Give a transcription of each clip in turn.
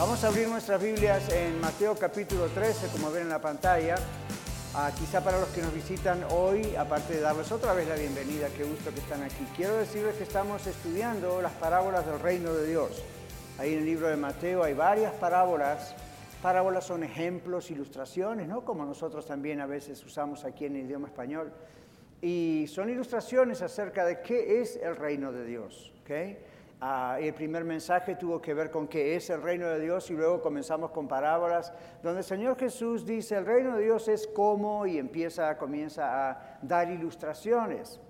Vamos a abrir nuestras Biblias en Mateo capítulo 13, como ven en la pantalla. Ah, quizá para los que nos visitan hoy, aparte de darles otra vez la bienvenida, qué gusto que están aquí. Quiero decirles que estamos estudiando las parábolas del reino de Dios. Ahí en el libro de Mateo hay varias parábolas. Parábolas son ejemplos, ilustraciones, ¿no? Como nosotros también a veces usamos aquí en el idioma español. Y son ilustraciones acerca de qué es el reino de Dios. ¿okay? Ah, el primer mensaje tuvo que ver con qué es el reino de Dios y luego comenzamos con parábolas donde el Señor Jesús dice el reino de Dios es como y empieza, comienza a dar ilustraciones.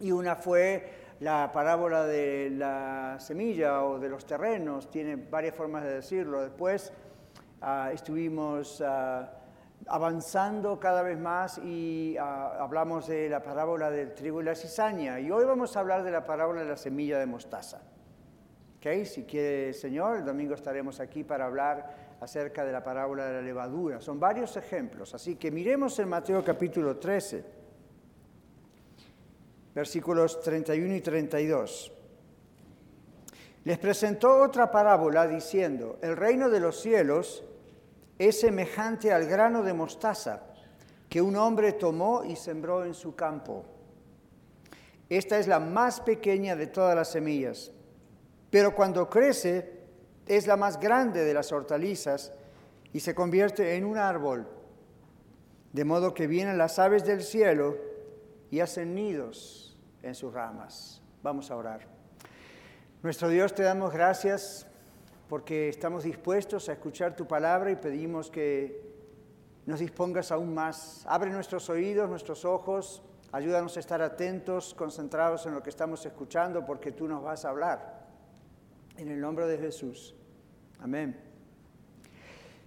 Y una fue la parábola de la semilla o de los terrenos, tiene varias formas de decirlo. Después ah, estuvimos ah, avanzando cada vez más y ah, hablamos de la parábola del trigo y la cizaña. Y hoy vamos a hablar de la parábola de la semilla de mostaza. ¿Okay? Si quiere el Señor, el domingo estaremos aquí para hablar acerca de la parábola de la levadura. Son varios ejemplos, así que miremos en Mateo capítulo 13, versículos 31 y 32. Les presentó otra parábola diciendo, el reino de los cielos es semejante al grano de mostaza que un hombre tomó y sembró en su campo. Esta es la más pequeña de todas las semillas, pero cuando crece es la más grande de las hortalizas y se convierte en un árbol, de modo que vienen las aves del cielo y hacen nidos en sus ramas. Vamos a orar. Nuestro Dios, te damos gracias porque estamos dispuestos a escuchar tu palabra y pedimos que nos dispongas aún más. Abre nuestros oídos, nuestros ojos, ayúdanos a estar atentos, concentrados en lo que estamos escuchando, porque tú nos vas a hablar. En el nombre de Jesús. Amén.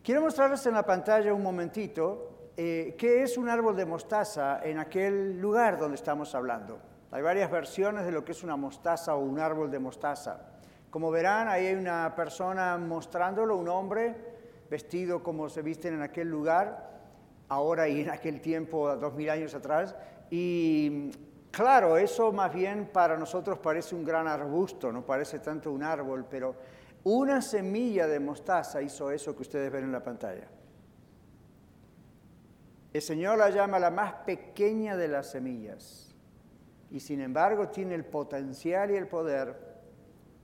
Quiero mostrarles en la pantalla un momentito eh, qué es un árbol de mostaza en aquel lugar donde estamos hablando. Hay varias versiones de lo que es una mostaza o un árbol de mostaza. Como verán, ahí hay una persona mostrándolo, un hombre vestido como se visten en aquel lugar, ahora y en aquel tiempo, dos mil años atrás. Y claro, eso más bien para nosotros parece un gran arbusto, no parece tanto un árbol, pero una semilla de mostaza hizo eso que ustedes ven en la pantalla. El Señor la llama la más pequeña de las semillas y sin embargo tiene el potencial y el poder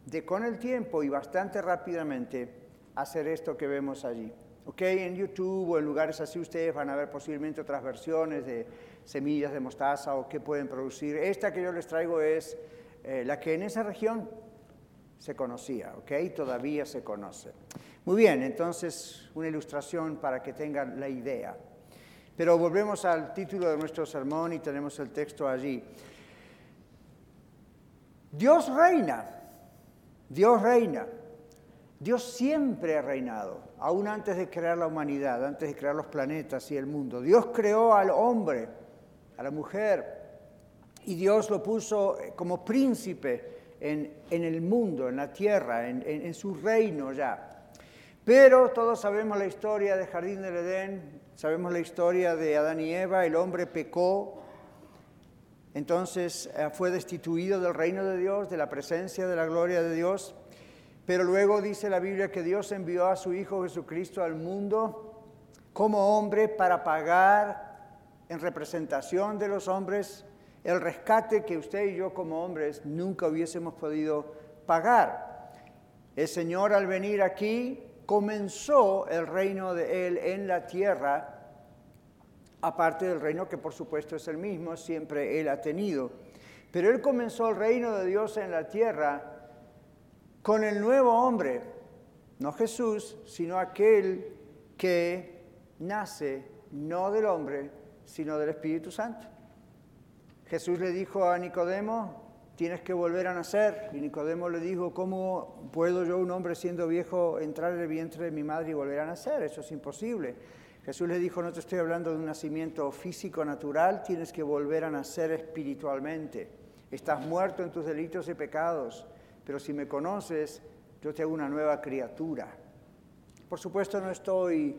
de con el tiempo y bastante rápidamente hacer esto que vemos allí. ¿Ok? En YouTube o en lugares así ustedes van a ver posiblemente otras versiones de semillas de mostaza o qué pueden producir. Esta que yo les traigo es eh, la que en esa región se conocía, ¿ok? Todavía se conoce. Muy bien, entonces una ilustración para que tengan la idea. Pero volvemos al título de nuestro sermón y tenemos el texto allí. Dios reina. Dios reina. Dios siempre ha reinado, aún antes de crear la humanidad, antes de crear los planetas y el mundo. Dios creó al hombre, a la mujer, y Dios lo puso eh, como príncipe en, el mundo, en la tierra, en, en su reino ya. Pero todos sabemos la historia del Jardín del Edén, sabemos la historia de Adán y Eva, el hombre pecó, entonces eh, fue destituido del reino de Dios, de la presencia de la gloria de Dios. Pero luego dice la Biblia que Dios envió a su Hijo Jesucristo al mundo como hombre para pagar en representación de los hombres el rescate que usted y yo como hombres nunca hubiésemos podido pagar. El Señor al venir aquí comenzó el reino de Él en la tierra aparte del reino que por supuesto es el mismo, siempre Él ha tenido. Pero Él comenzó el reino de Dios en la tierra con el nuevo hombre, no Jesús, sino aquel que nace no del hombre, sino del Espíritu Santo. Jesús le dijo a Nicodemo, tienes que volver a nacer. Y Nicodemo le dijo, ¿cómo puedo yo, un hombre siendo viejo, entrar en el vientre de mi madre y volver a nacer? Eso es imposible. Jesús le dijo, no te estoy hablando de un nacimiento físico natural, tienes que volver a nacer espiritualmente. Estás muerto en tus delitos y pecados, pero si me conoces, yo te hago una nueva criatura. Por supuesto no estoy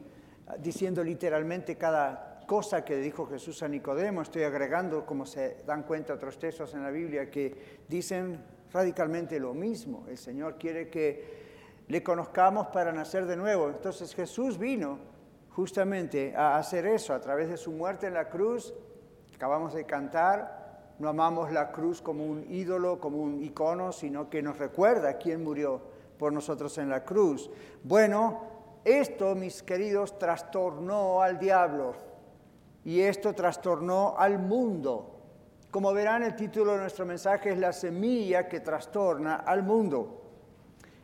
diciendo literalmente cada cosa que dijo Jesús a Nicodemo, estoy agregando, como se dan cuenta otros textos en la Biblia, que dicen radicalmente lo mismo. El Señor quiere que le conozcamos para nacer de nuevo. Entonces Jesús vino justamente a hacer eso a través de su muerte en la cruz. Acabamos de cantar, no amamos la cruz como un ídolo, como un icono, sino que nos recuerda quién murió por nosotros en la cruz. Bueno, esto, mis queridos, trastornó al diablo y esto trastornó al mundo. Como verán, el título de nuestro mensaje es La semilla que trastorna al mundo.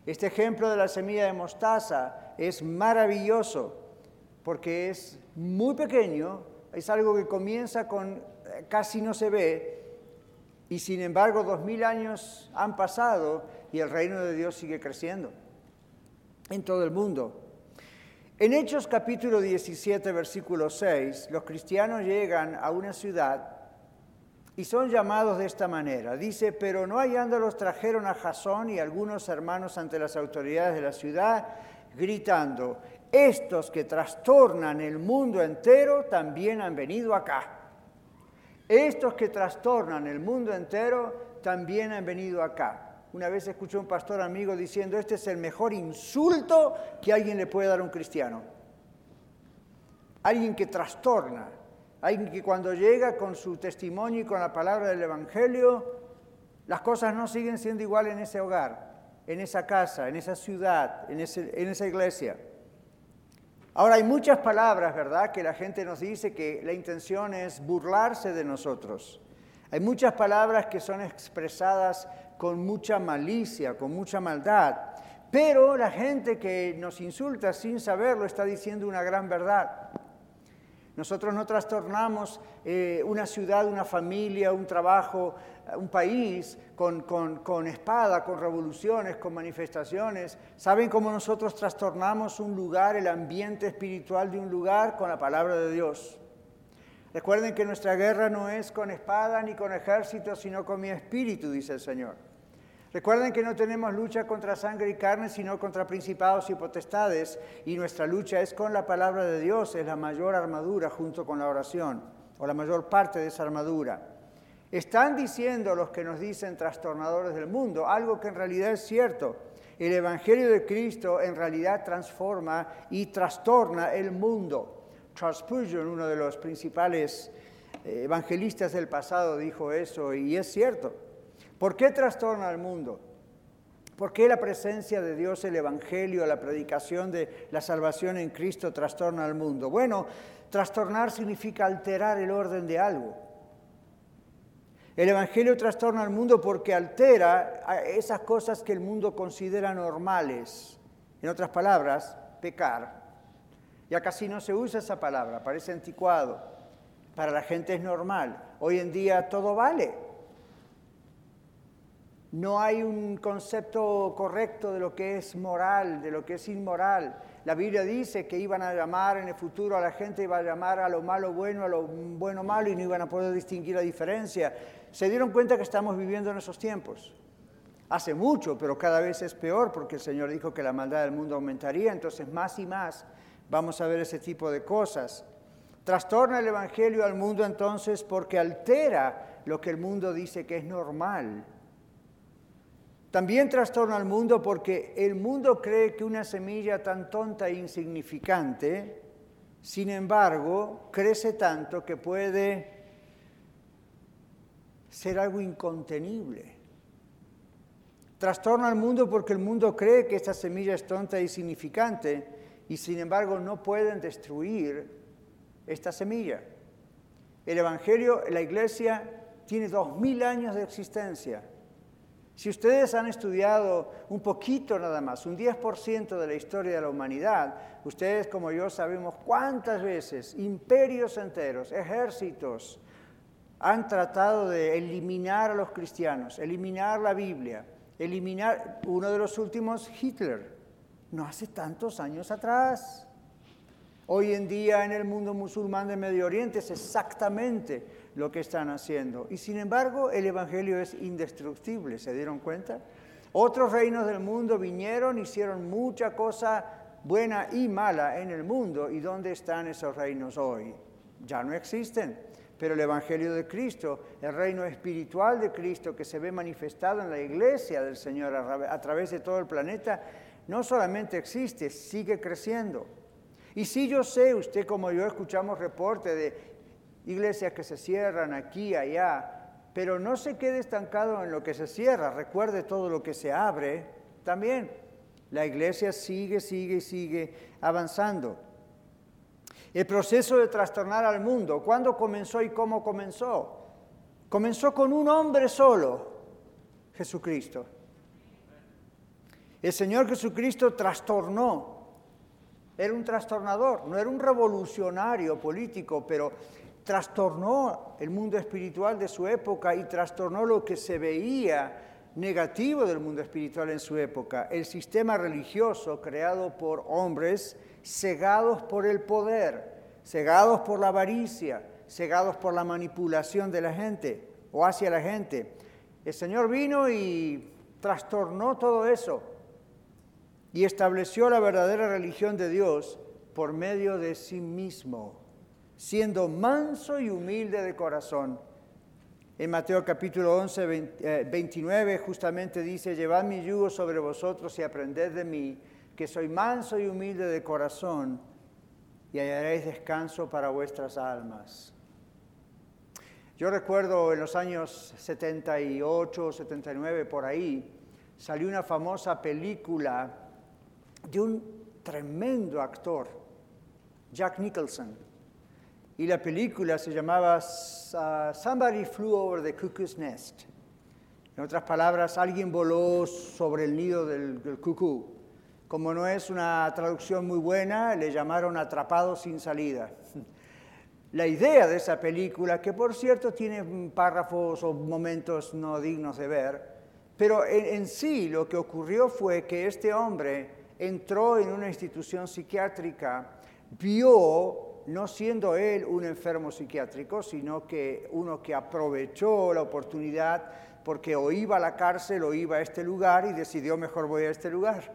Este ejemplo de la semilla de mostaza es maravilloso porque es muy pequeño, es algo que comienza con eh, casi no se ve, y sin embargo dos mil años han pasado y el reino de Dios sigue creciendo en todo el mundo. En Hechos capítulo 17, versículo 6, los cristianos llegan a una ciudad y son llamados de esta manera. Dice, pero no hallándolos trajeron a Jasón y algunos hermanos ante las autoridades de la ciudad, gritando, estos que trastornan el mundo entero también han venido acá. Estos que trastornan el mundo entero también han venido acá. Una vez escuché un pastor amigo diciendo, este es el mejor insulto que alguien le puede dar a un cristiano. Alguien que trastorna, alguien que cuando llega con su testimonio y con la palabra del Evangelio, las cosas no siguen siendo igual en ese hogar, en esa casa, en esa ciudad, en, en esa iglesia. Ahora hay muchas palabras, ¿verdad?, que la gente nos dice que la intención es burlarse de nosotros. Hay muchas palabras que son expresadas con mucha malicia, con mucha maldad. Pero la gente que nos insulta sin saberlo está diciendo una gran verdad. Nosotros no trastornamos eh, una ciudad, una familia, un trabajo, un país con, con, espada, con revoluciones, con manifestaciones. ¿Saben cómo nosotros trastornamos un lugar, el ambiente espiritual de un lugar con la palabra de Dios? Recuerden que nuestra guerra no es con espada ni con ejército, sino con mi espíritu, dice el Señor. Recuerden que no tenemos lucha contra sangre y carne, sino contra principados y potestades, y nuestra lucha es con la palabra de Dios, es la mayor armadura junto con la oración, o la mayor parte de esa armadura. Están diciendo los que nos dicen trastornadores del mundo algo que en realidad es cierto. El Evangelio de Cristo en realidad transforma y trastorna el mundo. Charles Spurgeon, uno de los principales eh, evangelistas del pasado, dijo eso y es cierto. ¿Por qué trastorna al mundo? ¿Por qué la presencia de Dios, el Evangelio, la predicación de la salvación en Cristo trastorna al mundo? Bueno, trastornar significa alterar el orden de algo. El Evangelio trastorna al mundo porque altera esas cosas que el mundo considera normales. En otras palabras, pecar. Ya casi no se usa esa palabra, parece anticuado. Para la gente es normal. Hoy en día todo vale. No hay un concepto correcto de lo que es moral, de lo que es inmoral. La Biblia dice que iban a llamar en el futuro a la gente, iba a llamar a lo malo bueno, a lo bueno malo y no iban a poder distinguir la diferencia. Se dieron cuenta que estamos viviendo en esos tiempos. Hace mucho, pero cada vez es peor porque el Señor dijo que la maldad del mundo aumentaría, entonces más y más vamos a ver ese tipo de cosas. Trastorna el Evangelio al mundo entonces porque altera lo que el mundo dice que es normal. También trastorna al mundo porque el mundo cree que una semilla tan tonta e insignificante, sin embargo, crece tanto que puede ser algo incontenible. Trastorna al mundo porque el mundo cree que esta semilla es tonta e insignificante y sin embargo no pueden destruir esta semilla. El Evangelio, la iglesia, tiene dos mil años de existencia si ustedes han estudiado un poquito nada más, un 10% de la historia de la humanidad, ustedes como yo sabemos cuántas veces imperios enteros, ejércitos, han tratado de eliminar a los cristianos, eliminar la Biblia, eliminar uno de los últimos, Hitler, no hace tantos años atrás. Hoy en día en el mundo musulmán de Medio Oriente es exactamente lo que están haciendo. Y sin embargo el Evangelio es indestructible, ¿se dieron cuenta? Otros reinos del mundo vinieron, hicieron mucha cosa buena y mala en el mundo. ¿Y dónde están esos reinos hoy? Ya no existen. Pero el Evangelio de Cristo, el reino espiritual de Cristo que se ve manifestado en la iglesia del Señor a través de todo el planeta, no solamente existe, sigue creciendo. Y si yo sé, usted como yo escuchamos reportes de iglesias que se cierran aquí, allá, pero no se quede estancado en lo que se cierra, recuerde todo lo que se abre también. La iglesia sigue, sigue, sigue avanzando. El proceso de trastornar al mundo, ¿cuándo comenzó y cómo comenzó? Comenzó con un hombre solo, Jesucristo. El Señor Jesucristo trastornó era un trastornador, no era un revolucionario político, pero trastornó el mundo espiritual de su época y trastornó lo que se veía negativo del mundo espiritual en su época, el sistema religioso creado por hombres cegados por el poder, cegados por la avaricia, cegados por la manipulación de la gente o hacia la gente. El Señor vino y trastornó todo eso y estableció la verdadera religión de Dios por medio de sí mismo, siendo manso y humilde de corazón. En Mateo capítulo 11, 29 eh, justamente dice, llevad mi yugo sobre vosotros y aprended de mí, que soy manso y humilde de corazón, y hallaréis descanso para vuestras almas. Yo recuerdo en los años 78, 79, por ahí, salió una famosa película de un tremendo actor, Jack Nicholson. Y la película se llamaba uh, Somebody Flew Over the Cuckoo's Nest. En otras palabras, alguien voló sobre el nido del, del cucú. Como no es una traducción muy buena, le llamaron Atrapado sin salida. La idea de esa película, que por cierto tiene párrafos o momentos no dignos de ver, pero en sí lo que ocurrió fue que este hombre entró en una institución psiquiátrica, vio, no siendo él un enfermo psiquiátrico, sino que uno que aprovechó la oportunidad porque o iba a la cárcel o iba a este lugar y decidió mejor voy a este lugar.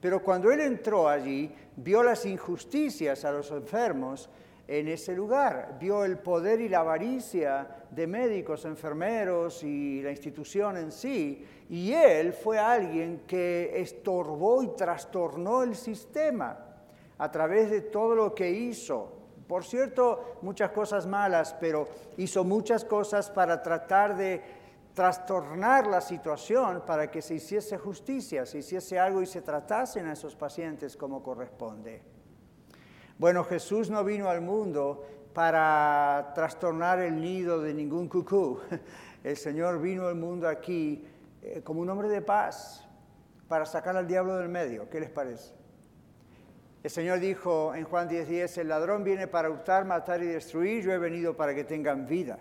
Pero cuando él entró allí, vio las injusticias a los enfermos en ese lugar, vio el poder y la avaricia de médicos, enfermeros y la institución en sí, y él fue alguien que estorbó y trastornó el sistema a través de todo lo que hizo. Por cierto, muchas cosas malas, pero hizo muchas cosas para tratar de trastornar la situación para que se hiciese justicia, se hiciese algo y se tratasen a esos pacientes como corresponde. Bueno, Jesús no vino al mundo para trastornar el nido de ningún cucú. El Señor vino al mundo aquí eh, como un hombre de paz para sacar al diablo del medio. ¿Qué les parece? El Señor dijo en Juan 10:10, 10, el ladrón viene para hurtar, matar y destruir, yo he venido para que tengan vida,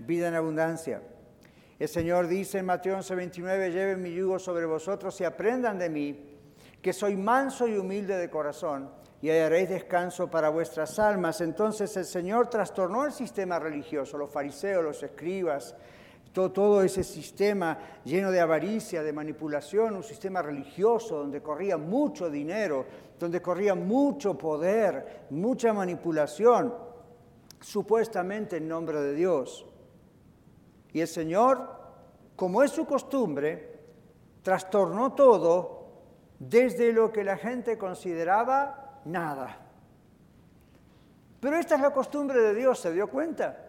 vida en abundancia. El Señor dice en Mateo 11:29, lleven mi yugo sobre vosotros y aprendan de mí, que soy manso y humilde de corazón, y hallaréis descanso para vuestras almas. Entonces el Señor trastornó el sistema religioso, los fariseos, los escribas, todo, ese sistema lleno de avaricia, de manipulación, un sistema religioso donde corría mucho dinero, donde corría mucho poder, mucha manipulación, supuestamente en nombre de Dios. Y el Señor, como es su costumbre, trastornó todo desde lo que la gente consideraba nada. Pero esta es la costumbre de Dios, ¿se dio cuenta?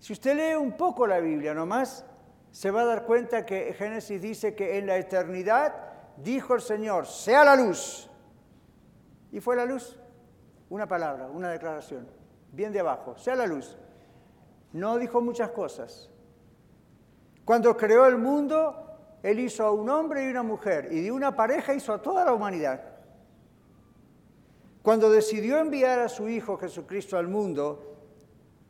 Si usted lee un poco la Biblia nomás, se va a dar cuenta que Génesis dice que en la eternidad dijo el Señor, sea la luz. Y fue la luz. Una palabra, una declaración, bien de abajo, sea la luz. No dijo muchas cosas. Cuando creó el mundo, Él hizo a un hombre y una mujer, y de una pareja hizo a toda la humanidad. Cuando decidió enviar a su Hijo Jesucristo al mundo,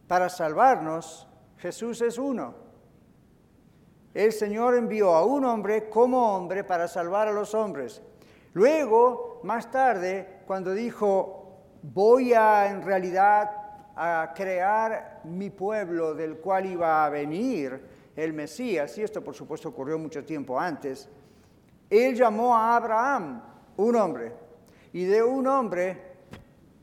para salvarnos, Jesús es uno. El Señor envió a un hombre como hombre para salvar a los hombres. Luego, más tarde, cuando dijo, voy a en realidad a crear mi pueblo del cual iba a venir el Mesías, y esto por supuesto ocurrió mucho tiempo antes, él llamó a Abraham, un hombre, y de un hombre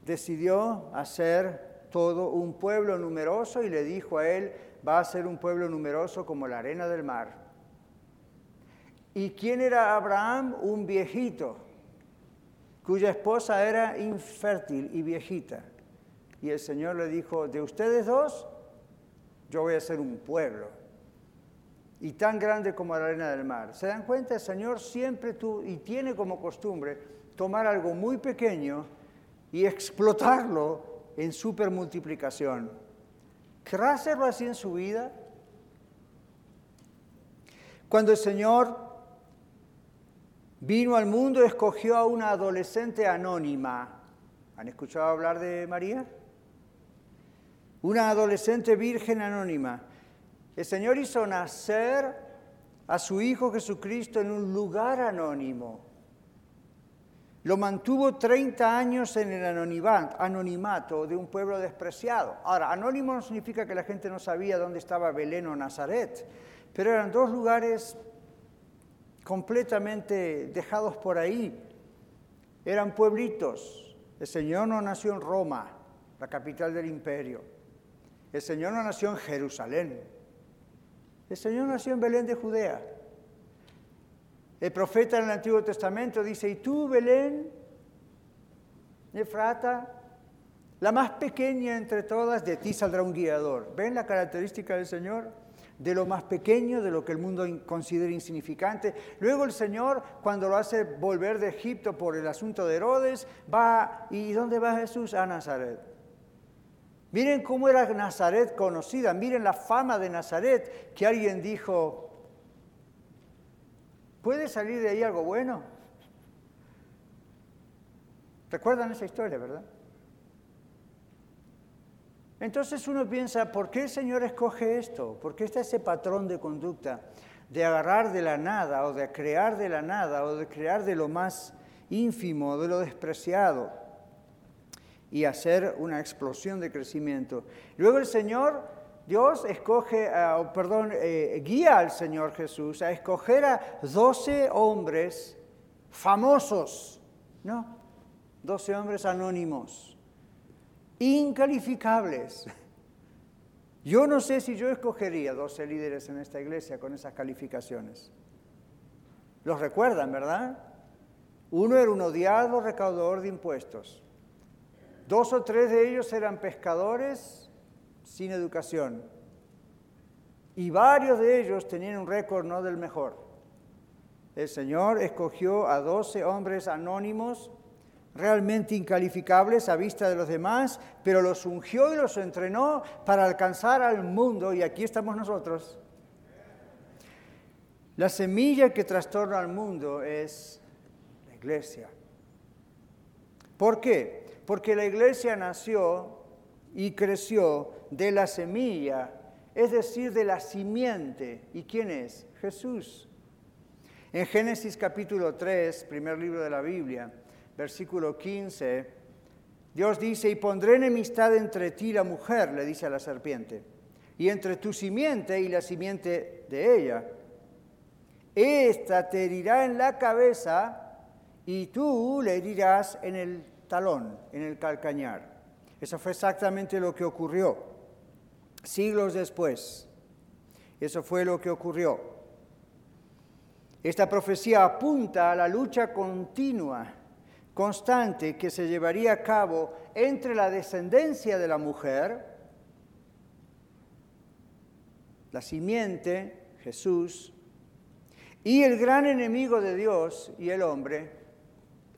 decidió hacer todo un pueblo numeroso y le dijo a él, va a ser un pueblo numeroso como la arena del mar. ¿Y quién era Abraham? Un viejito, cuya esposa era infértil y viejita. Y el Señor le dijo, de ustedes dos, yo voy a ser un pueblo. Y tan grande como la arena del mar. ¿Se dan cuenta? El Señor siempre tú, y tiene como costumbre, tomar algo muy pequeño y explotarlo en supermultiplicación. ¿Querrá hacerlo así en su vida? Cuando el Señor vino al mundo, escogió a una adolescente anónima. ¿Han escuchado hablar de María? una adolescente virgen anónima. El Señor hizo nacer a su Hijo Jesucristo en un lugar anónimo. Lo mantuvo 30 años en el anonimato de un pueblo despreciado. Ahora, anónimo no significa que la gente no sabía dónde estaba Belén o Nazaret, pero eran dos lugares completamente dejados por ahí. Eran pueblitos. El Señor no nació en Roma, la capital del imperio. El Señor no nació en Jerusalén. El Señor nació en Belén de Judea. El profeta en el Antiguo Testamento dice, y tú, Belén, Efrata, la más pequeña entre todas, de ti saldrá un guiador. ¿Ven la característica del Señor? De lo más pequeño, de lo que el mundo considera insignificante. Luego el Señor, cuando lo hace volver de Egipto por el asunto de Herodes, va, ¿y dónde va Jesús? A Nazaret. Miren cómo era Nazaret conocida, miren la fama de Nazaret, que alguien dijo, ¿puede salir de ahí algo bueno? ¿Recuerdan esa historia, verdad? Entonces uno piensa, ¿por qué el Señor escoge esto? ¿Por qué está ese patrón de conducta de agarrar de la nada o de crear de la nada o de crear de lo más ínfimo, de lo despreciado? y hacer una explosión de crecimiento. Luego el Señor, Dios escoge, uh, perdón, eh, guía al Señor Jesús a escoger a doce hombres famosos, ¿no? Doce hombres anónimos, incalificables. Yo no sé si yo escogería 12 líderes en esta iglesia con esas calificaciones. Los recuerdan, ¿verdad? Uno era un odiado recaudador de impuestos. Dos o tres de ellos eran pescadores sin educación. Y varios de ellos tenían un récord no del mejor. El Señor escogió a doce hombres anónimos, realmente incalificables a vista de los demás, pero los ungió y los entrenó para alcanzar al mundo. Y aquí estamos nosotros. La semilla que trastorna al mundo es la iglesia. ¿Por qué? porque la iglesia nació y creció de la semilla, es decir, de la simiente. ¿Y quién es? Jesús. En Génesis capítulo 3, primer libro de la Biblia, versículo 15, Dios dice, y pondré enemistad entre ti y la mujer, le dice a la serpiente, y entre tu simiente y la simiente de ella. Esta te herirá en la cabeza y tú le herirás en el talón, en el calcañar. Eso fue exactamente lo que ocurrió. Siglos después, eso fue lo que ocurrió. Esta profecía apunta a la lucha continua, constante, que se llevaría a cabo entre la descendencia de la mujer, la simiente, Jesús, y el gran enemigo de Dios y el hombre,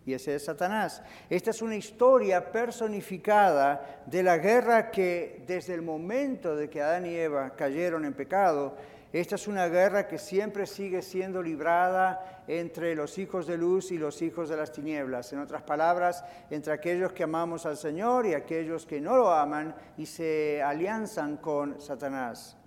y ese es Satanás. Esta es una historia personificada de la guerra que desde el momento de que Adán y Eva cayeron en pecado, esta es una guerra que siempre sigue siendo librada entre los hijos de luz y los hijos de las tinieblas. En otras palabras, entre aquellos que amamos al Señor y aquellos que no lo aman y se alianzan con Satanás.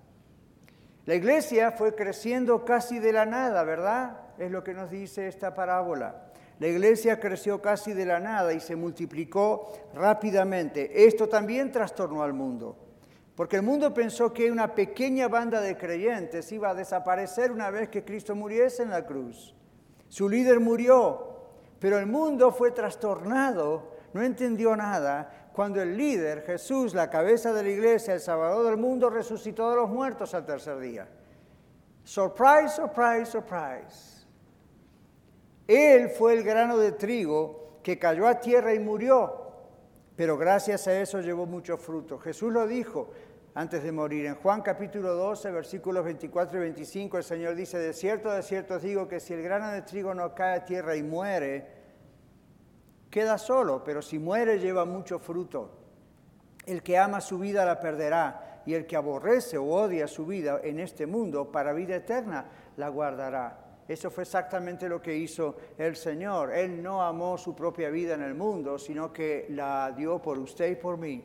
La iglesia fue creciendo casi de la nada, ¿verdad? Es lo que nos dice esta parábola. La iglesia creció casi de la nada y se multiplicó rápidamente. Esto también trastornó al mundo, porque el mundo pensó que una pequeña banda de creyentes iba a desaparecer una vez que Cristo muriese en la cruz. Su líder murió, pero el mundo fue trastornado, no entendió nada, cuando el líder, Jesús, la cabeza de la iglesia, el Salvador del mundo, resucitó de los muertos al tercer día. Surprise, surprise, surprise. Él fue el grano de trigo que cayó a tierra y murió, pero gracias a eso llevó mucho fruto. Jesús lo dijo antes de morir. En Juan capítulo 12, versículos 24 y 25, el Señor dice, de cierto, de cierto os digo que si el grano de trigo no cae a tierra y muere, queda solo, pero si muere lleva mucho fruto. El que ama su vida la perderá, y el que aborrece o odia su vida en este mundo para vida eterna la guardará. Eso fue exactamente lo que hizo el Señor. Él no amó su propia vida en el mundo, sino que la dio por usted y por mí.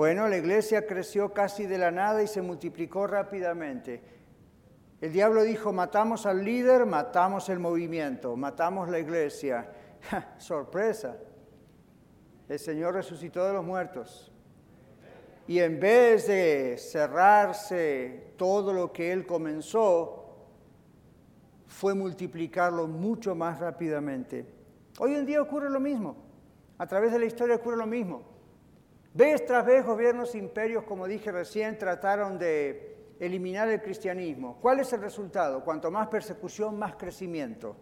Bueno, la iglesia creció casi de la nada y se multiplicó rápidamente. El diablo dijo, matamos al líder, matamos el movimiento, matamos la iglesia. sorpresa. El Señor resucitó de los muertos. Y en vez de cerrarse todo lo que Él comenzó, fue multiplicarlo mucho más rápidamente. Hoy en día ocurre lo mismo. A través de la historia ocurre lo mismo. Vez tras vez gobiernos imperios, como dije recién, trataron de eliminar el cristianismo. ¿Cuál es el resultado? Cuanto más persecución, más crecimiento.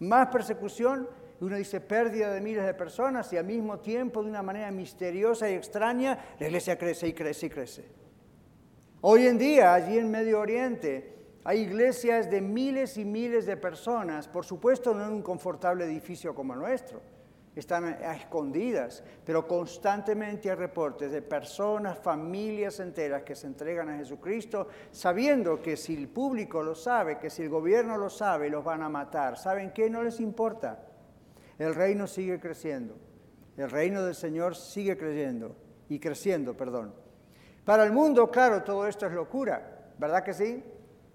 Más persecución, uno dice pérdida de miles de personas y al mismo tiempo, de una manera misteriosa y extraña, la iglesia crece y crece y crece. Hoy en día, allí en Medio Oriente, hay iglesias de miles y miles de personas, por supuesto no en un confortable edificio como el nuestro, están a escondidas, pero constantemente hay reportes de personas, familias enteras que se entregan a Jesucristo, sabiendo que si el público lo sabe, que si el gobierno lo sabe, los van a matar. ¿Saben qué? No les importa el reino sigue creciendo. El reino del Señor sigue creciendo y creciendo, perdón. Para el mundo, claro, todo esto es locura, ¿verdad que sí?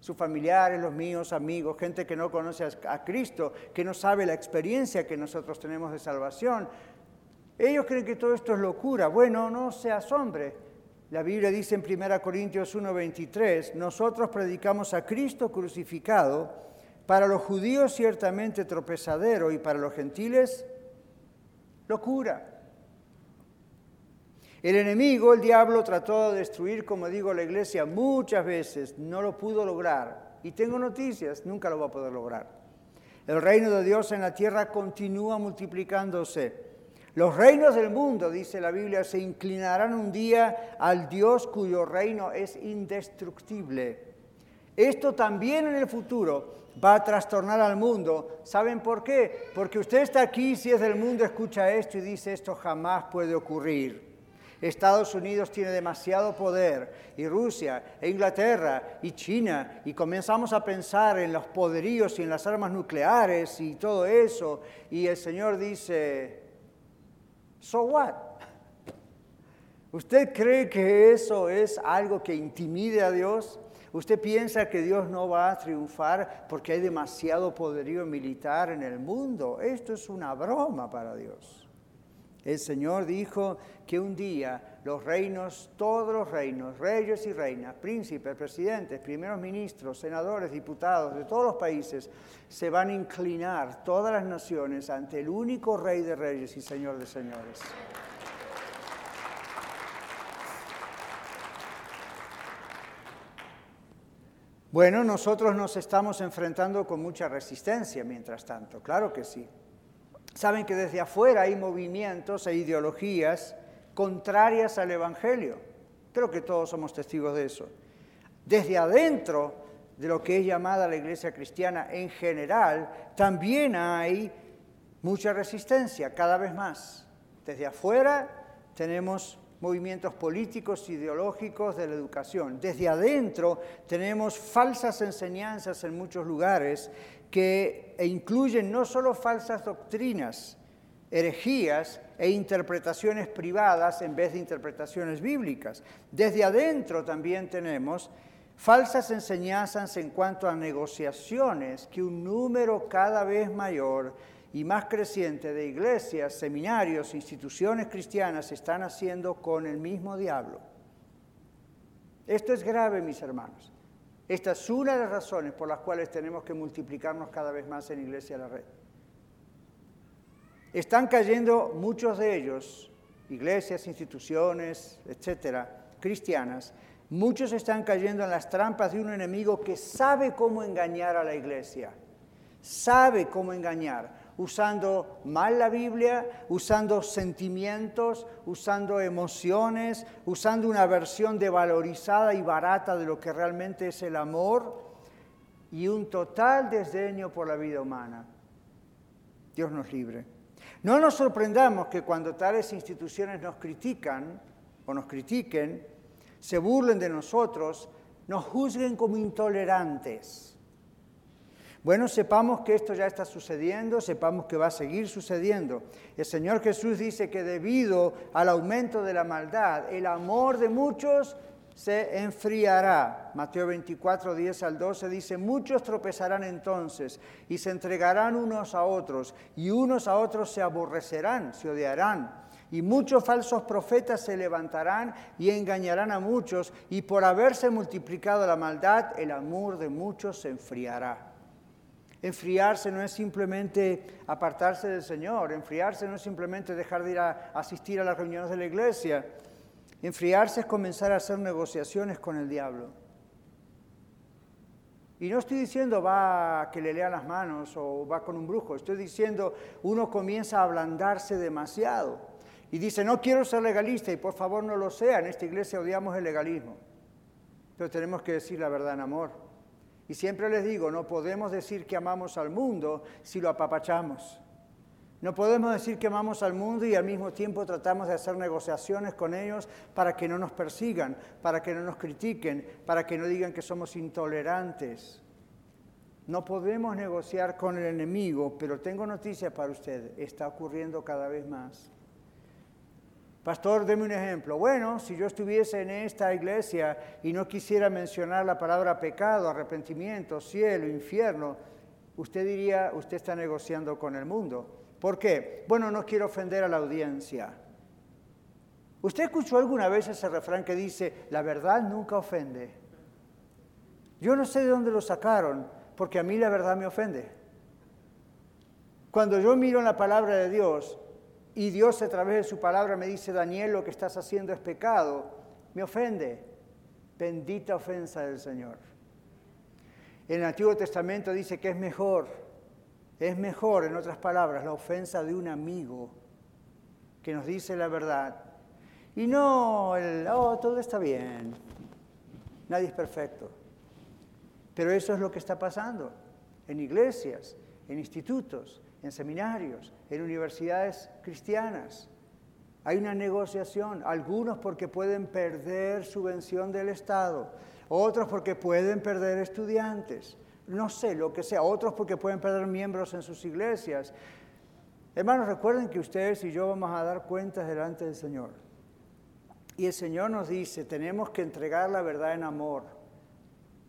Sus familiares, los míos, amigos, gente que no conoce a Cristo, que no sabe la experiencia que nosotros tenemos de salvación. Ellos creen que todo esto es locura. Bueno, no se asombre. La Biblia dice en 1 Corintios 1:23, nosotros predicamos a Cristo crucificado para los judíos ciertamente tropezadero y para los gentiles locura. El enemigo, el diablo, trató de destruir, como digo, la iglesia muchas veces, no lo pudo lograr. Y tengo noticias, nunca lo va a poder lograr. El reino de Dios en la tierra continúa multiplicándose. Los reinos del mundo, dice la Biblia, se inclinarán un día al Dios cuyo reino es indestructible. Esto también en el futuro va a trastornar al mundo. ¿Saben por qué? Porque usted está aquí, si es del mundo, escucha esto y dice esto jamás puede ocurrir. Estados Unidos tiene demasiado poder, y Rusia, e Inglaterra, y China, y comenzamos a pensar en los poderíos y en las armas nucleares y todo eso, y el Señor dice, ¿so what? ¿Usted cree que eso es algo que intimide a Dios? ¿Usted piensa que Dios no va a triunfar porque hay demasiado poderío militar en el mundo? Esto es una broma para Dios. El Señor dijo que un día los reinos, todos los reinos, reyes y reinas, príncipes, presidentes, primeros ministros, senadores, diputados de todos los países, se van a inclinar todas las naciones ante el único rey de reyes y señor de señores. Bueno, nosotros nos estamos enfrentando con mucha resistencia mientras tanto, claro que sí. Saben que desde afuera hay movimientos e ideologías contrarias al Evangelio. Creo que todos somos testigos de eso. Desde adentro de lo que es llamada la iglesia cristiana en general, también hay mucha resistencia, cada vez más. Desde afuera tenemos movimientos políticos, ideológicos de la educación. Desde adentro tenemos falsas enseñanzas en muchos lugares que incluyen no solo falsas doctrinas, herejías e interpretaciones privadas en vez de interpretaciones bíblicas. Desde adentro también tenemos falsas enseñanzas en cuanto a negociaciones que un número cada vez mayor y más creciente de iglesias, seminarios, instituciones cristianas están haciendo con el mismo diablo. Esto es grave, mis hermanos. Esta es una de las razones por las cuales tenemos que multiplicarnos cada vez más en Iglesia la Red. Están cayendo muchos de ellos, iglesias, instituciones, etcétera, cristianas, muchos están cayendo en las trampas de un enemigo que sabe cómo engañar a la iglesia, sabe cómo engañar usando mal la Biblia, usando sentimientos, usando emociones, usando una versión devalorizada y barata de lo que realmente es el amor y un total desdeño por la vida humana. Dios nos libre. No nos sorprendamos que cuando tales instituciones nos critican o nos critiquen, se burlen de nosotros, nos juzguen como intolerantes bueno, sepamos que esto ya está sucediendo, sepamos que va a seguir sucediendo. El Señor Jesús dice que debido al aumento de la maldad, el amor de muchos se enfriará. Mateo 24, 10 al 12 dice, muchos tropezarán entonces y se entregarán unos a otros y unos a otros se aborrecerán, se odiarán. Y muchos falsos profetas se levantarán y engañarán a muchos y por haberse multiplicado la maldad, el amor de muchos se enfriará. Enfriarse no es simplemente apartarse del Señor, enfriarse no es simplemente dejar de ir a asistir a las reuniones de la iglesia. Enfriarse es comenzar a hacer negociaciones con el diablo. Y no estoy diciendo va que le lea las manos o va con un brujo, estoy diciendo uno comienza a ablandarse demasiado y dice, no quiero ser legalista y por favor no lo sea, en esta iglesia odiamos el legalismo, pero tenemos que decir la verdad en amor. Y siempre les digo, no podemos decir que amamos al mundo si lo apapachamos. No podemos decir que amamos al mundo y al mismo tiempo tratamos de hacer negociaciones con ellos para que no nos persigan, para que no nos critiquen, para que no digan que somos intolerantes. No podemos negociar con el enemigo, pero tengo noticias para usted, está ocurriendo cada vez más. Pastor, deme un ejemplo. Bueno, si yo estuviese en esta iglesia y no quisiera mencionar la palabra pecado, arrepentimiento, cielo, infierno, usted diría, usted está negociando con el mundo. ¿Por qué? Bueno, no quiero ofender a la audiencia. ¿Usted escuchó alguna vez ese refrán que dice, la verdad nunca ofende? Yo no sé de dónde lo sacaron, porque a mí la verdad me ofende. Cuando yo miro la palabra de Dios, y Dios a través de su palabra me dice, Daniel, lo que estás haciendo es pecado, me ofende. Bendita ofensa del Señor. En el Antiguo Testamento dice que es mejor, es mejor, en otras palabras, la ofensa de un amigo que nos dice la verdad. Y no el, oh, todo está bien, nadie es perfecto. Pero eso es lo que está pasando en iglesias, en institutos, en seminarios, en universidades cristianas. Hay una negociación, algunos porque pueden perder subvención del Estado, otros porque pueden perder estudiantes, no sé, lo que sea, otros porque pueden perder miembros en sus iglesias. Hermanos, recuerden que ustedes y yo vamos a dar cuentas delante del Señor. Y el Señor nos dice, tenemos que entregar la verdad en amor.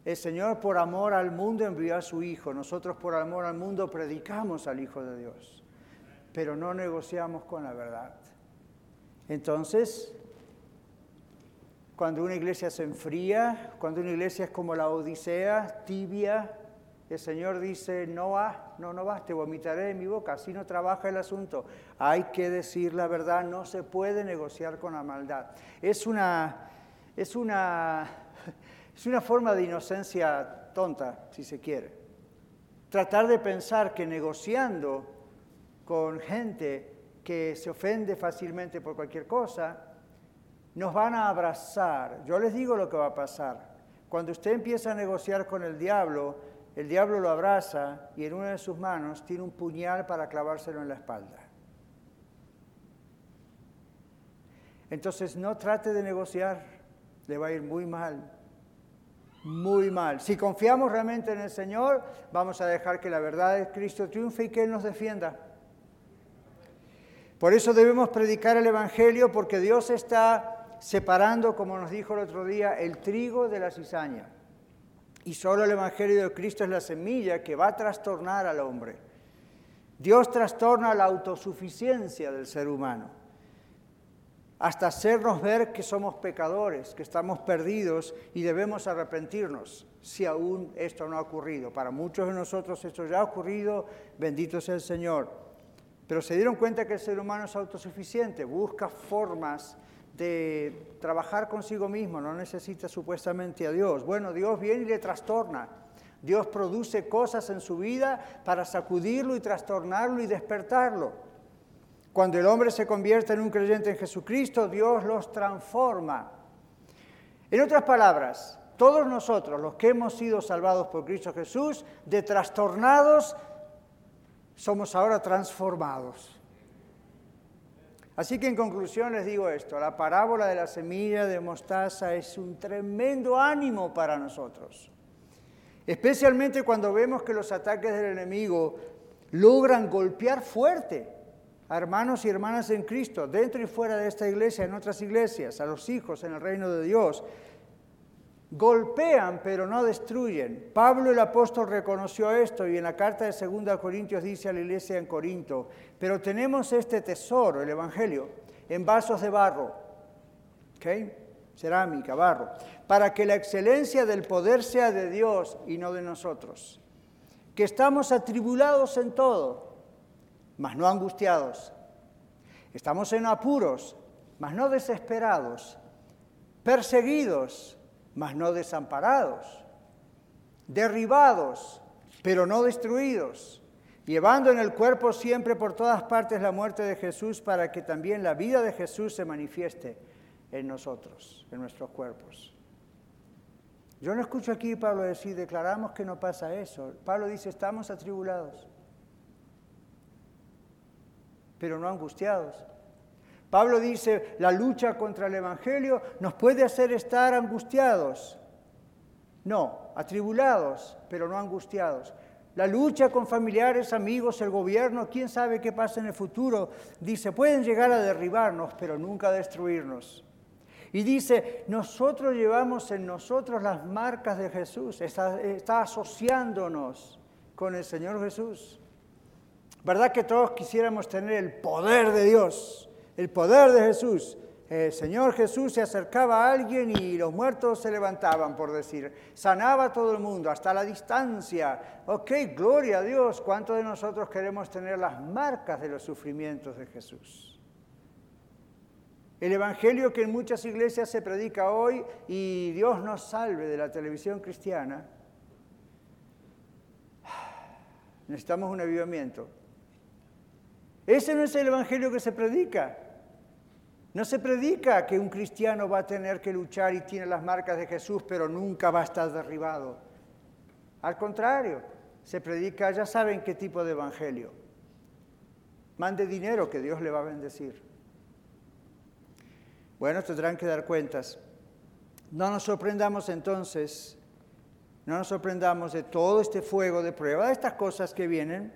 El Señor por amor al mundo envió a su Hijo. Nosotros por amor al mundo predicamos al Hijo de Dios. Pero no negociamos con la verdad. Entonces, cuando una iglesia se enfría, cuando una iglesia es como la Odisea, tibia, el Señor dice, no va, no, no vas, te vomitaré de mi boca, así no trabaja el asunto. Hay que decir la verdad, no se puede negociar con la maldad. Es una, es una es una forma de inocencia tonta, si se quiere. Tratar de pensar que negociando con gente que se ofende fácilmente por cualquier cosa, nos van a abrazar. Yo les digo lo que va a pasar. Cuando usted empieza a negociar con el diablo, el diablo lo abraza y en una de sus manos tiene un puñal para clavárselo en la espalda. Entonces no trate de negociar, le va a ir muy mal muy mal. Si confiamos realmente en el Señor, vamos a dejar que la verdad de Cristo triunfe y que Él nos defienda. Por eso debemos predicar el Evangelio porque Dios está separando, como nos dijo el otro día, el trigo de la cizaña. Y solo el Evangelio de Cristo es la semilla que va a trastornar al hombre. Dios trastorna la autosuficiencia del ser humano hasta hacernos ver que somos pecadores, que estamos perdidos y debemos arrepentirnos si aún esto no ha ocurrido. Para muchos de nosotros esto ya ha ocurrido, bendito sea el Señor. Pero se dieron cuenta que el ser humano es autosuficiente, busca formas de trabajar consigo mismo, no necesita supuestamente a Dios. Bueno, Dios viene y le trastorna. Dios produce cosas en su vida para sacudirlo y trastornarlo y despertarlo. Cuando el hombre se convierte en un creyente en Jesucristo, Dios los transforma. En otras palabras, todos nosotros, los que hemos sido salvados por Cristo Jesús, de trastornados, somos ahora transformados. Así que en conclusión les digo esto, la parábola de la semilla de mostaza es un tremendo ánimo para nosotros, especialmente cuando vemos que los ataques del enemigo logran golpear fuerte hermanos y hermanas en Cristo, dentro y fuera de esta iglesia, en otras iglesias, a los hijos en el reino de Dios. Golpean pero no destruyen. Pablo el apóstol reconoció esto y en la carta de 2 Corintios dice a la iglesia en Corinto, pero tenemos este tesoro, el Evangelio, en vasos de barro, cerámica, barro, para que la excelencia del poder sea de Dios y no de nosotros, que estamos atribulados en todo, mas no angustiados, estamos en apuros, mas no desesperados, perseguidos, mas no desamparados, derribados, pero no destruidos, llevando en el cuerpo siempre por todas partes la muerte de Jesús para que también la vida de Jesús se manifieste en nosotros, en nuestros cuerpos. Yo no escucho aquí Pablo decir, declaramos que no pasa eso. Pablo dice, estamos atribulados, pero no angustiados. Pablo dice, la lucha contra el Evangelio nos puede hacer estar angustiados. No, atribulados, pero no angustiados. La lucha con familiares, amigos, el gobierno, quién sabe qué pasa en el futuro. Dice, pueden llegar a derribarnos, pero nunca a destruirnos. Y dice, nosotros llevamos en nosotros las marcas de Jesús, está, está asociándonos con el Señor Jesús. ¿Verdad que todos quisiéramos tener el poder de Dios? el poder de Jesús. El Señor Jesús se acercaba a alguien y los muertos se levantaban, por decir. Sanaba a todo el mundo, hasta la distancia. Ok, gloria a Dios. ¿Cuántos de nosotros queremos tener las marcas de los sufrimientos de Jesús? El Evangelio que en muchas iglesias se predica hoy y Dios nos salve de la televisión cristiana. Necesitamos un avivamiento. Ese no es el Evangelio que se predica. No se predica que un cristiano va a tener que luchar y tiene las marcas de Jesús, pero nunca va a estar derribado. Al contrario, se predica, ya saben qué tipo de evangelio. Mande dinero que Dios le va a bendecir. Bueno, tendrán que dar cuentas. No nos sorprendamos entonces, no nos sorprendamos de todo este fuego de prueba, de estas cosas que vienen.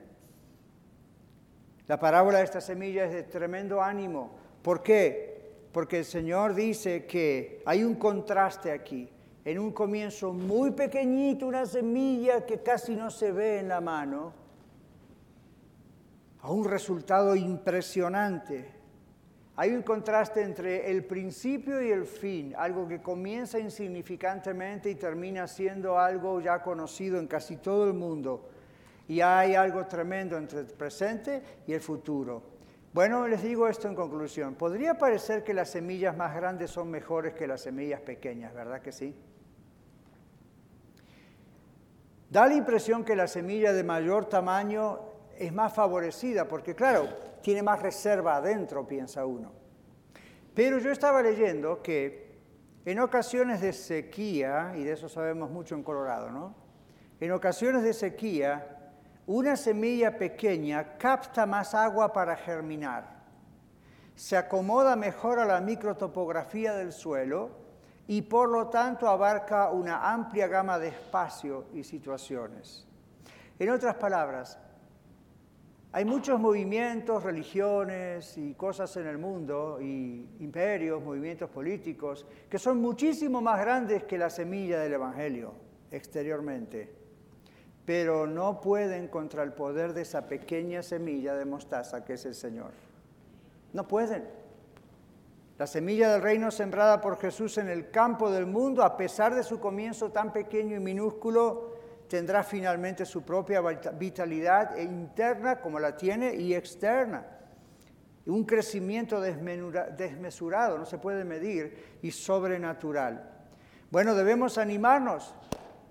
La parábola de esta semilla es de tremendo ánimo. ¿Por qué? porque el Señor dice que hay un contraste aquí. En un comienzo muy pequeñito, una semilla que casi no se ve en la mano, a un resultado impresionante. Hay un contraste entre el principio y el fin, algo que comienza insignificantemente y termina siendo algo ya conocido en casi todo el mundo. Y hay algo tremendo entre el presente y el futuro. Bueno, les digo esto en conclusión. Podría parecer que las semillas más grandes son mejores que las semillas pequeñas, ¿verdad que sí? Da la impresión que la semilla de mayor tamaño es más favorecida, porque claro, tiene más reserva adentro, piensa uno. Pero yo estaba leyendo que en ocasiones de sequía, y de eso sabemos mucho en Colorado, ¿no? En ocasiones de sequía, una semilla pequeña capta más agua para germinar, se acomoda mejor a la microtopografía del suelo y por lo tanto abarca una amplia gama de espacio y situaciones. En otras palabras, hay muchos movimientos, religiones y cosas en el mundo, y imperios, movimientos políticos, que son muchísimo más grandes que la semilla del Evangelio. exteriormente, pero no pueden contra el poder de esa pequeña semilla de mostaza que es el Señor. No pueden. La semilla del reino sembrada por Jesús en el campo del mundo, a pesar de su comienzo tan pequeño y minúsculo, tendrá finalmente su propia vitalidad interna como la tiene y externa. Un crecimiento desmesurado, no se puede medir, y sobrenatural. Bueno, debemos animarnos.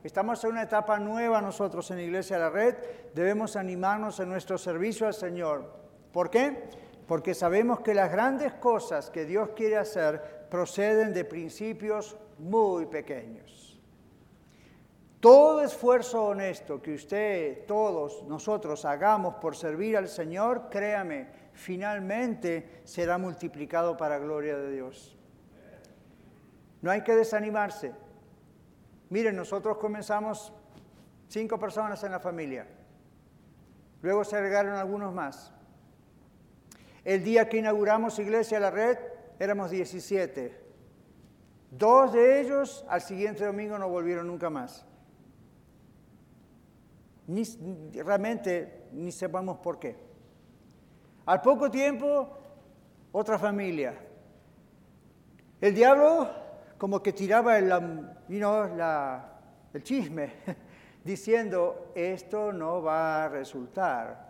Estamos en una etapa nueva nosotros en Iglesia de la Red. Debemos animarnos en nuestro servicio al Señor. ¿Por qué? Porque sabemos que las grandes cosas que Dios quiere hacer proceden de principios muy pequeños. Todo esfuerzo honesto que usted, todos nosotros hagamos por servir al Señor, créame, finalmente será multiplicado para gloria de Dios. No hay que desanimarse. Miren, nosotros comenzamos cinco personas en la familia. Luego se agregaron algunos más. El día que inauguramos Iglesia La Red, éramos 17. Dos de ellos al siguiente domingo no volvieron nunca más ni, realmente ni sepamos por qué. Al poco tiempo, otra familia. El diablo como que tiraba el, el chisme, diciendo, esto no va a resultar.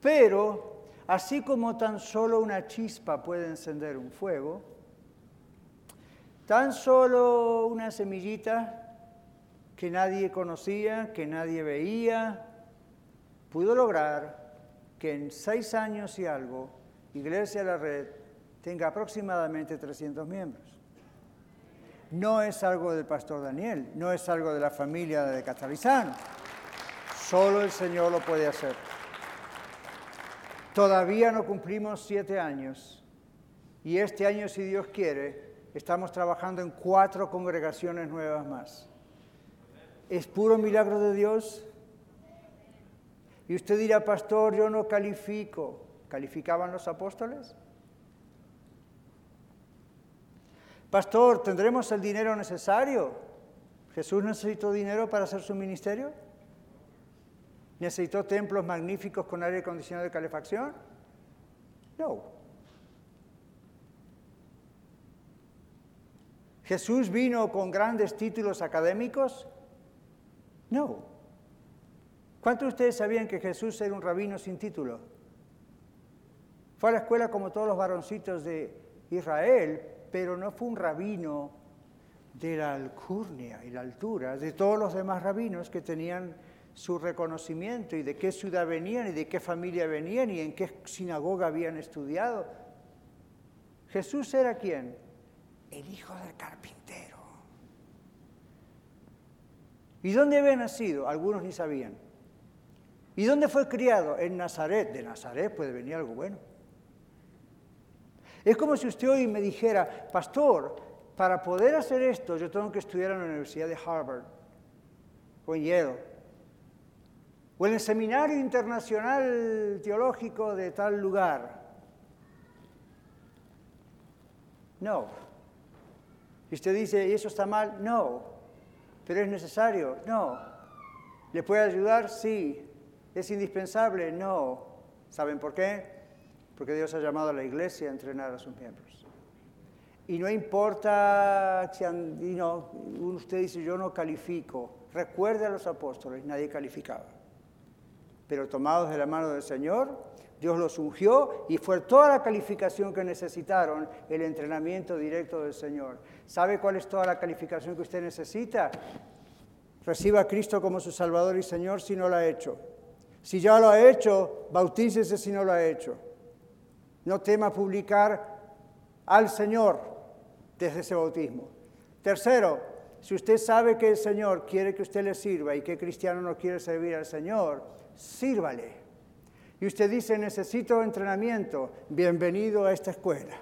Pero, así como tan solo una chispa puede encender un fuego, tan solo una semillita que nadie conocía, que nadie veía, pudo lograr que en seis años y algo Iglesia de la Red tenga aproximadamente 300 miembros. No es algo del pastor Daniel, no es algo de la familia de Catalizano. Solo el Señor lo puede hacer. Todavía no cumplimos siete años y este año, si Dios quiere, estamos trabajando en cuatro congregaciones nuevas más. ¿Es puro milagro de Dios? Y usted dirá, pastor, yo no califico. ¿Calificaban los apóstoles? Pastor, ¿tendremos el dinero necesario? ¿Jesús necesitó dinero para hacer su ministerio? ¿Necesitó templos magníficos con aire acondicionado de calefacción? No. ¿Jesús vino con grandes títulos académicos? No. ¿Cuántos de ustedes sabían que Jesús era un rabino sin título? Fue a la escuela como todos los varoncitos de Israel, pero no fue un rabino de la alcurnia y la altura de todos los demás rabinos que tenían su reconocimiento y de qué ciudad venían y de qué familia venían y en qué sinagoga habían estudiado. Jesús era quién? El hijo del carpintero. ¿Y dónde había nacido? Algunos ni sabían. ¿Y dónde fue criado? En Nazaret. De Nazaret puede venir algo bueno. Es como si usted hoy me dijera, pastor, para poder hacer esto yo tengo que estudiar en la Universidad de Harvard o en Yale o en el Seminario Internacional Teológico de tal lugar. No. Y usted dice, ¿y eso está mal? No. ¿Pero es necesario? No. ¿Le puede ayudar? Sí. ¿Es indispensable? No. ¿Saben por qué? Porque Dios ha llamado a la iglesia a entrenar a sus miembros. Y no importa si usted dice yo no califico. Recuerde a los apóstoles, nadie calificaba. Pero tomados de la mano del Señor, Dios los ungió y fue toda la calificación que necesitaron, el entrenamiento directo del Señor. ¿Sabe cuál es toda la calificación que usted necesita? Reciba a Cristo como su Salvador y Señor si no lo ha hecho. Si ya lo ha hecho, bautícese si no lo ha hecho. No tema publicar al Señor desde ese bautismo. Tercero, si usted sabe que el Señor quiere que usted le sirva y que cristiano no quiere servir al Señor, sírvale y usted dice, necesito entrenamiento, bienvenido a esta escuela.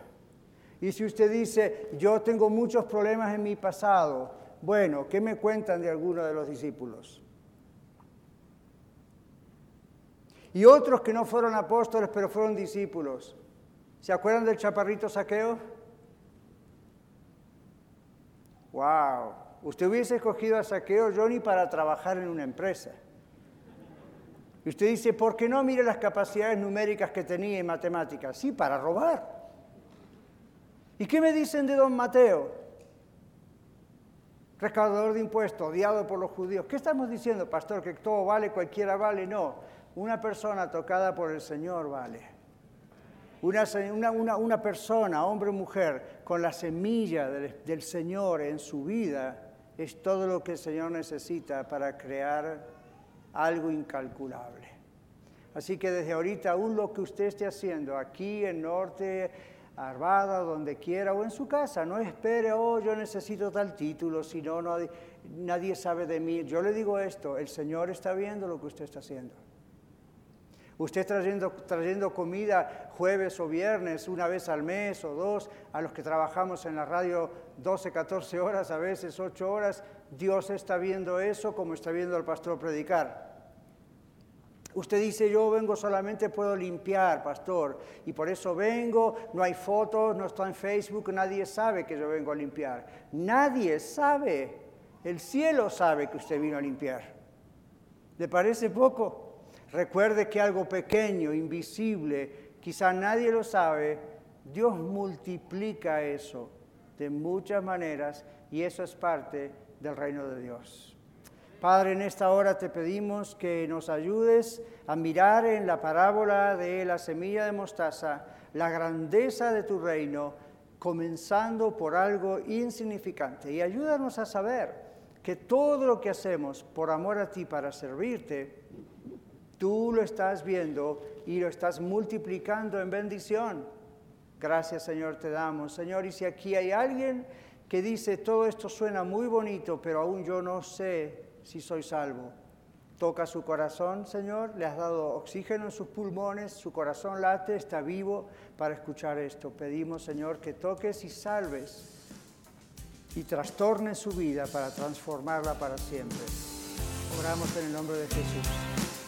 Y si usted dice, yo tengo muchos problemas en mi pasado, bueno, ¿qué me cuentan de alguno de los discípulos? Y otros que no fueron apóstoles, pero fueron discípulos. ¿Se acuerdan del chaparrito saqueo? ¡Wow! Usted hubiese escogido a Saqueo Johnny para trabajar en una empresa. Y usted dice, ¿por qué no mire las capacidades numéricas que tenía en matemáticas? Sí, para robar. ¿Y qué me dicen de don Mateo? Recaudador de impuestos, odiado por los judíos. ¿Qué estamos diciendo, pastor? Que todo vale, cualquiera vale. No, una persona tocada por el Señor vale. Una, una, persona, hombre o mujer, con la semilla del, del Señor en su vida, es todo lo que el Señor necesita para crear algo incalculable. Así que desde ahorita, aún lo que usted esté haciendo aquí en Norte, Arvada, donde quiera, o en su casa, no espere, oh, yo necesito tal título, si no, nadie sabe de mí. Yo le digo esto, el Señor está viendo lo que usted está haciendo. Usted trayendo, trayendo comida jueves o viernes, una vez al mes o dos, a los que trabajamos en la radio 12, 14 horas, a veces 8 horas, Dios está viendo eso como está viendo al pastor predicar. Usted dice, yo vengo solamente, puedo limpiar, pastor, y por eso vengo, no hay fotos, no está en Facebook, nadie sabe que yo vengo a limpiar. Nadie sabe, el cielo sabe que usted vino a limpiar. ¿Le parece poco? Recuerde que algo pequeño, invisible, quizá nadie lo sabe, Dios multiplica eso de muchas maneras y eso es parte del reino de Dios. Padre, en esta hora te pedimos que nos ayudes a mirar en la parábola de la semilla de mostaza la grandeza de tu reino, comenzando por algo insignificante. Y ayúdanos a saber que todo lo que hacemos por amor a ti, para servirte, Tú lo estás viendo y lo estás multiplicando en bendición. Gracias Señor te damos. Señor, y si aquí hay alguien que dice, todo esto suena muy bonito, pero aún yo no sé si soy salvo. Toca su corazón, Señor, le has dado oxígeno en sus pulmones, su corazón late, está vivo para escuchar esto. Pedimos, Señor, que toques y salves y trastornes su vida para transformarla para siempre. Oramos en el nombre de Jesús.